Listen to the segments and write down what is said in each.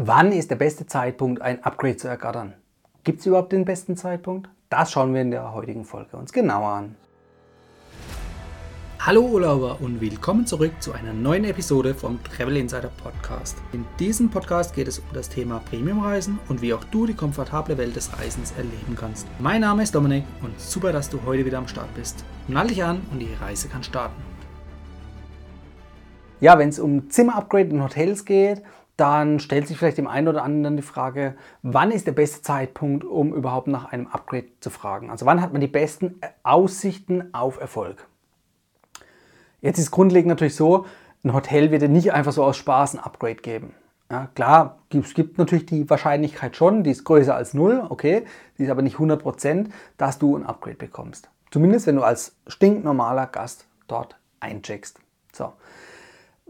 Wann ist der beste Zeitpunkt, ein Upgrade zu ergattern? Gibt es überhaupt den besten Zeitpunkt? Das schauen wir in der heutigen Folge uns genauer an. Hallo Urlauber und willkommen zurück zu einer neuen Episode vom Travel Insider Podcast. In diesem Podcast geht es um das Thema Premiumreisen und wie auch du die komfortable Welt des Reisens erleben kannst. Mein Name ist Dominik und super, dass du heute wieder am Start bist. Nall dich an und die Reise kann starten. Ja, wenn es um Zimmerupgrade in Hotels geht, dann stellt sich vielleicht dem einen oder anderen die Frage, wann ist der beste Zeitpunkt, um überhaupt nach einem Upgrade zu fragen? Also wann hat man die besten Aussichten auf Erfolg? Jetzt ist grundlegend natürlich so, ein Hotel wird dir nicht einfach so aus Spaß ein Upgrade geben. Ja, klar, es gibt natürlich die Wahrscheinlichkeit schon, die ist größer als 0, okay, die ist aber nicht 100%, dass du ein Upgrade bekommst. Zumindest wenn du als stinknormaler Gast dort eincheckst. So.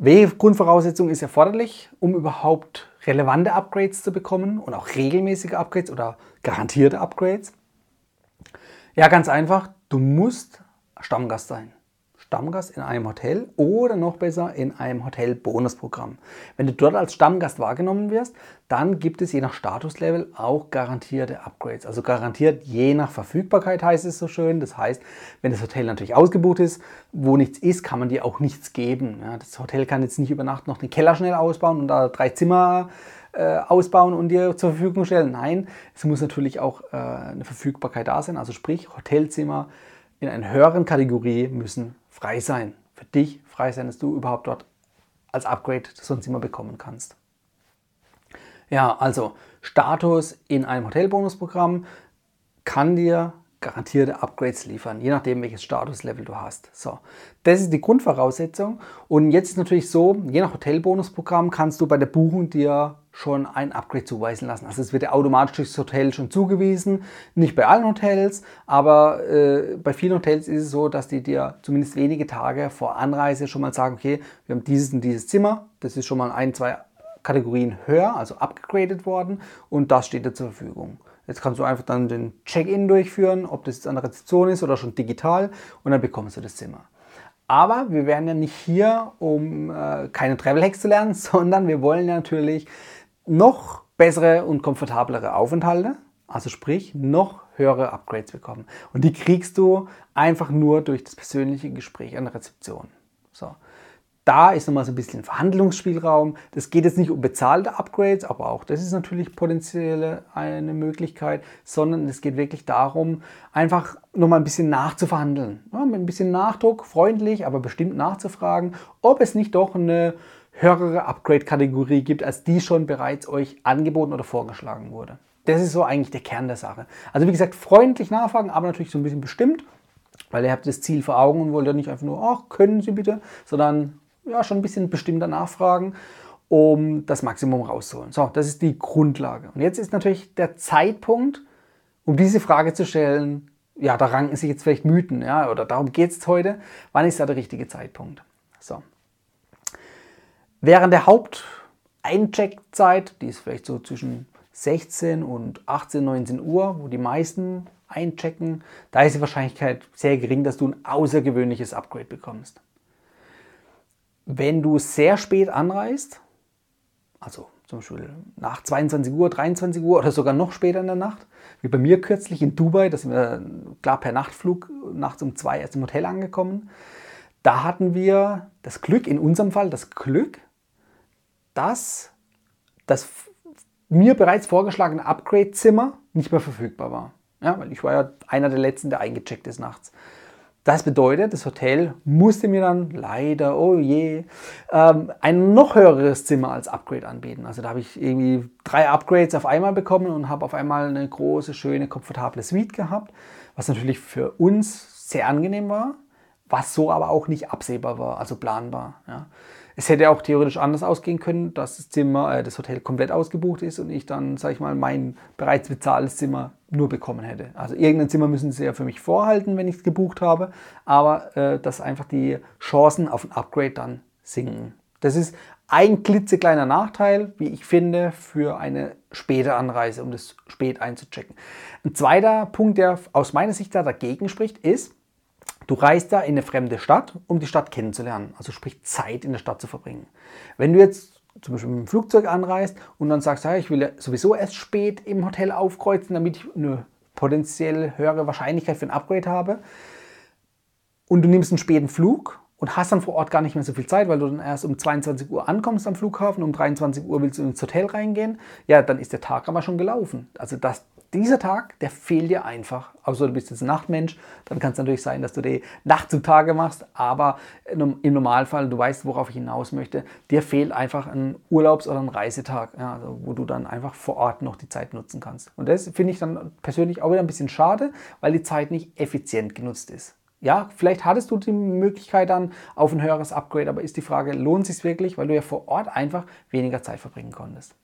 Welche Grundvoraussetzung ist erforderlich, um überhaupt relevante Upgrades zu bekommen und auch regelmäßige Upgrades oder garantierte Upgrades? Ja, ganz einfach, du musst Stammgast sein. Stammgast in einem Hotel oder noch besser in einem Hotel-Bonusprogramm. Wenn du dort als Stammgast wahrgenommen wirst, dann gibt es je nach Statuslevel auch garantierte Upgrades. Also garantiert je nach Verfügbarkeit heißt es so schön. Das heißt, wenn das Hotel natürlich ausgebucht ist, wo nichts ist, kann man dir auch nichts geben. Ja, das Hotel kann jetzt nicht über Nacht noch den Keller schnell ausbauen und da drei Zimmer äh, ausbauen und dir zur Verfügung stellen. Nein, es muss natürlich auch äh, eine Verfügbarkeit da sein. Also sprich, Hotelzimmer in einer höheren Kategorie müssen frei sein. Für dich frei sein, dass du überhaupt dort als Upgrade ein Zimmer bekommen kannst. Ja, also Status in einem Hotelbonusprogramm kann dir garantierte Upgrades liefern, je nachdem welches Statuslevel du hast. So, das ist die Grundvoraussetzung. Und jetzt ist natürlich so, je nach Hotelbonusprogramm kannst du bei der Buchung dir schon ein Upgrade zuweisen lassen. Also es wird dir automatisch durchs Hotel schon zugewiesen. Nicht bei allen Hotels, aber äh, bei vielen Hotels ist es so, dass die dir zumindest wenige Tage vor Anreise schon mal sagen, okay, wir haben dieses und dieses Zimmer. Das ist schon mal ein, zwei Kategorien höher, also abgegradet worden und das steht dir zur Verfügung. Jetzt kannst du einfach dann den Check-in durchführen, ob das jetzt an der Rezeption ist oder schon digital und dann bekommst du das Zimmer. Aber wir werden ja nicht hier, um äh, keine Travel Hacks zu lernen, sondern wir wollen ja natürlich noch bessere und komfortablere Aufenthalte, also sprich noch höhere Upgrades bekommen. Und die kriegst du einfach nur durch das persönliche Gespräch an der Rezeption. So. Da ist nochmal so ein bisschen Verhandlungsspielraum. Das geht jetzt nicht um bezahlte Upgrades, aber auch das ist natürlich potenziell eine Möglichkeit, sondern es geht wirklich darum, einfach nochmal ein bisschen nachzuverhandeln. Ja, mit ein bisschen Nachdruck, freundlich, aber bestimmt nachzufragen, ob es nicht doch eine höhere Upgrade-Kategorie gibt, als die schon bereits euch angeboten oder vorgeschlagen wurde. Das ist so eigentlich der Kern der Sache. Also wie gesagt, freundlich nachfragen, aber natürlich so ein bisschen bestimmt, weil ihr habt das Ziel vor Augen und wollt ja nicht einfach nur, ach, können Sie bitte, sondern ja, schon ein bisschen bestimmter nachfragen, um das Maximum rauszuholen. So, das ist die Grundlage. Und jetzt ist natürlich der Zeitpunkt, um diese Frage zu stellen, ja, da ranken sich jetzt vielleicht Mythen, ja, oder darum geht es heute. Wann ist da der richtige Zeitpunkt? So, Während der Haupteincheckzeit, die ist vielleicht so zwischen 16 und 18, 19 Uhr, wo die meisten einchecken, da ist die Wahrscheinlichkeit sehr gering, dass du ein außergewöhnliches Upgrade bekommst. Wenn du sehr spät anreist, also zum Beispiel nach 22 Uhr, 23 Uhr oder sogar noch später in der Nacht, wie bei mir kürzlich in Dubai, da sind wir klar per Nachtflug nachts um zwei erst im Hotel angekommen. Da hatten wir das Glück, in unserem Fall das Glück, dass das mir bereits vorgeschlagene Upgrade-Zimmer nicht mehr verfügbar war. Ja, weil ich war ja einer der letzten, der eingecheckt ist nachts. Das bedeutet, das Hotel musste mir dann leider, oh je, ähm, ein noch höheres Zimmer als Upgrade anbieten. Also da habe ich irgendwie drei Upgrades auf einmal bekommen und habe auf einmal eine große, schöne, komfortable Suite gehabt, was natürlich für uns sehr angenehm war, was so aber auch nicht absehbar war, also planbar. Ja. Es hätte auch theoretisch anders ausgehen können, dass das Zimmer, äh, das Hotel komplett ausgebucht ist und ich dann, sage ich mal, mein bereits bezahltes Zimmer nur bekommen hätte. Also irgendein Zimmer müssen sie ja für mich vorhalten, wenn ich es gebucht habe, aber äh, dass einfach die Chancen auf ein Upgrade dann sinken. Das ist ein klitzekleiner Nachteil, wie ich finde, für eine späte Anreise, um das spät einzuchecken. Ein zweiter Punkt, der aus meiner Sicht da dagegen spricht, ist, Du reist da in eine fremde Stadt, um die Stadt kennenzulernen, also sprich Zeit in der Stadt zu verbringen. Wenn du jetzt zum Beispiel mit dem Flugzeug anreist und dann sagst, ja, ich will ja sowieso erst spät im Hotel aufkreuzen, damit ich eine potenziell höhere Wahrscheinlichkeit für ein Upgrade habe. Und du nimmst einen späten Flug und hast dann vor Ort gar nicht mehr so viel Zeit, weil du dann erst um 22 Uhr ankommst am Flughafen, um 23 Uhr willst du ins Hotel reingehen, ja, dann ist der Tag aber schon gelaufen. Also das, dieser Tag, der fehlt dir einfach. Außer du bist jetzt Nachtmensch, dann kann es natürlich sein, dass du die Nacht zu Tage machst, aber im Normalfall, du weißt, worauf ich hinaus möchte, dir fehlt einfach ein Urlaubs- oder ein Reisetag, ja, also wo du dann einfach vor Ort noch die Zeit nutzen kannst. Und das finde ich dann persönlich auch wieder ein bisschen schade, weil die Zeit nicht effizient genutzt ist ja, vielleicht hattest du die Möglichkeit dann auf ein höheres Upgrade, aber ist die Frage, lohnt es sich wirklich, weil du ja vor Ort einfach weniger Zeit verbringen konntest.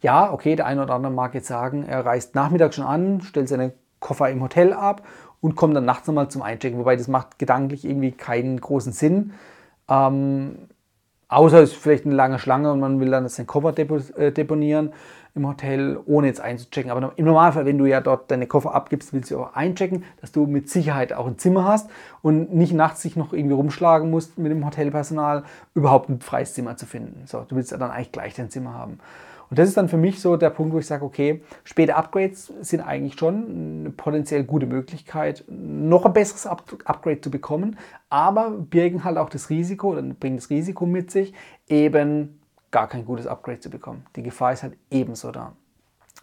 Ja, okay, der eine oder andere mag jetzt sagen, er reist nachmittags schon an, stellt seine Koffer im Hotel ab und kommt dann nachts nochmal zum Einchecken, wobei das macht gedanklich irgendwie keinen großen Sinn. Ähm, außer es ist vielleicht eine lange Schlange und man will dann seinen Koffer äh, deponieren im Hotel, ohne jetzt einzuchecken. Aber im Normalfall, wenn du ja dort deine Koffer abgibst, willst du auch einchecken, dass du mit Sicherheit auch ein Zimmer hast und nicht nachts sich noch irgendwie rumschlagen musst mit dem Hotelpersonal, überhaupt ein freies Zimmer zu finden. So, du willst ja dann eigentlich gleich dein Zimmer haben. Und das ist dann für mich so der Punkt, wo ich sage, okay, späte Upgrades sind eigentlich schon eine potenziell gute Möglichkeit, noch ein besseres Upgrade zu bekommen, aber birgen halt auch das Risiko oder bringen das Risiko mit sich, eben gar kein gutes Upgrade zu bekommen. Die Gefahr ist halt ebenso da.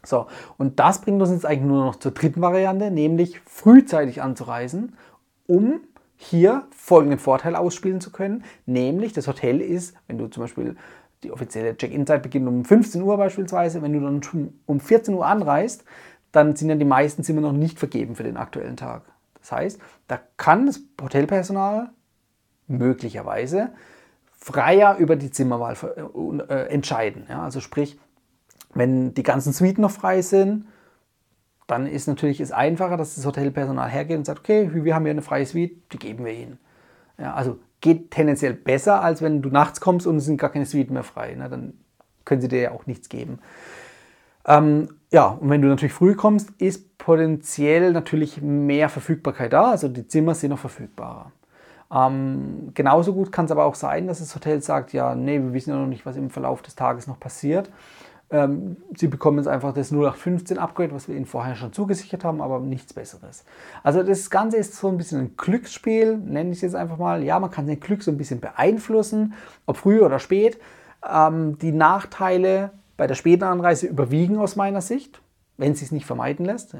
So, und das bringt uns jetzt eigentlich nur noch zur dritten Variante, nämlich frühzeitig anzureisen, um hier folgenden Vorteil ausspielen zu können, nämlich das Hotel ist, wenn du zum Beispiel die offizielle Check-in-Zeit beginnt um 15 Uhr beispielsweise, wenn du dann um 14 Uhr anreist, dann sind ja die meisten Zimmer noch nicht vergeben für den aktuellen Tag. Das heißt, da kann das Hotelpersonal möglicherweise freier über die Zimmerwahl äh, entscheiden. Ja, also sprich, wenn die ganzen Suiten noch frei sind, dann ist natürlich es einfacher, dass das Hotelpersonal hergeht und sagt, okay, wir haben hier eine freie Suite, die geben wir Ihnen. Ja, also geht tendenziell besser, als wenn du nachts kommst und es sind gar keine Suiten mehr frei. Ne? Dann können sie dir ja auch nichts geben. Ähm, ja, und wenn du natürlich früh kommst, ist potenziell natürlich mehr Verfügbarkeit da. Also die Zimmer sind noch verfügbarer. Ähm, genauso gut kann es aber auch sein, dass das Hotel sagt, ja, nee, wir wissen ja noch nicht, was im Verlauf des Tages noch passiert. Ähm, sie bekommen jetzt einfach das 0815 Upgrade, was wir ihnen vorher schon zugesichert haben, aber nichts Besseres. Also das Ganze ist so ein bisschen ein Glücksspiel, nenne ich es jetzt einfach mal. Ja, man kann den Glück so ein bisschen beeinflussen, ob früh oder spät. Ähm, die Nachteile bei der späten Anreise überwiegen aus meiner Sicht, wenn es sich nicht vermeiden lässt.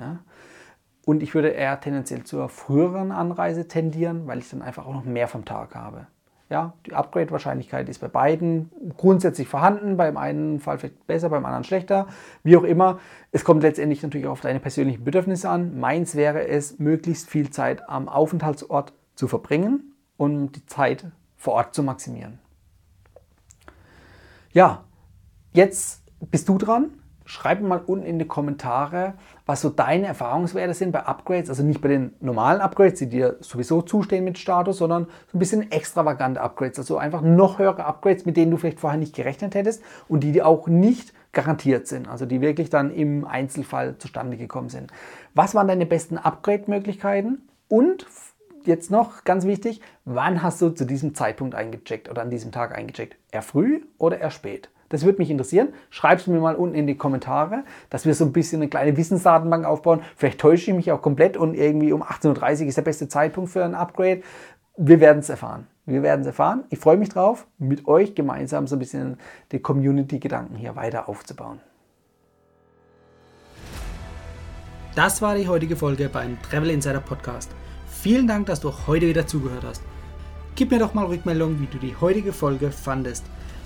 Und ich würde eher tendenziell zur früheren Anreise tendieren, weil ich dann einfach auch noch mehr vom Tag habe. Ja, die Upgrade-Wahrscheinlichkeit ist bei beiden grundsätzlich vorhanden, beim einen Fall vielleicht besser, beim anderen schlechter, wie auch immer. Es kommt letztendlich natürlich auf deine persönlichen Bedürfnisse an. Meins wäre es, möglichst viel Zeit am Aufenthaltsort zu verbringen und die Zeit vor Ort zu maximieren. Ja, jetzt bist du dran. Schreib mal unten in die Kommentare, was so deine Erfahrungswerte sind bei Upgrades. Also nicht bei den normalen Upgrades, die dir sowieso zustehen mit Status, sondern so ein bisschen extravagante Upgrades. Also einfach noch höhere Upgrades, mit denen du vielleicht vorher nicht gerechnet hättest und die dir auch nicht garantiert sind. Also die wirklich dann im Einzelfall zustande gekommen sind. Was waren deine besten Upgrade-Möglichkeiten? Und jetzt noch ganz wichtig, wann hast du zu diesem Zeitpunkt eingecheckt oder an diesem Tag eingecheckt? Eher früh oder eher spät? Das würde mich interessieren. Schreib es mir mal unten in die Kommentare, dass wir so ein bisschen eine kleine Wissensdatenbank aufbauen. Vielleicht täusche ich mich auch komplett und irgendwie um 18.30 Uhr ist der beste Zeitpunkt für ein Upgrade. Wir werden es erfahren. Wir werden es erfahren. Ich freue mich drauf, mit euch gemeinsam so ein bisschen die Community-Gedanken hier weiter aufzubauen. Das war die heutige Folge beim Travel Insider Podcast. Vielen Dank, dass du heute wieder zugehört hast. Gib mir doch mal Rückmeldung, wie du die heutige Folge fandest.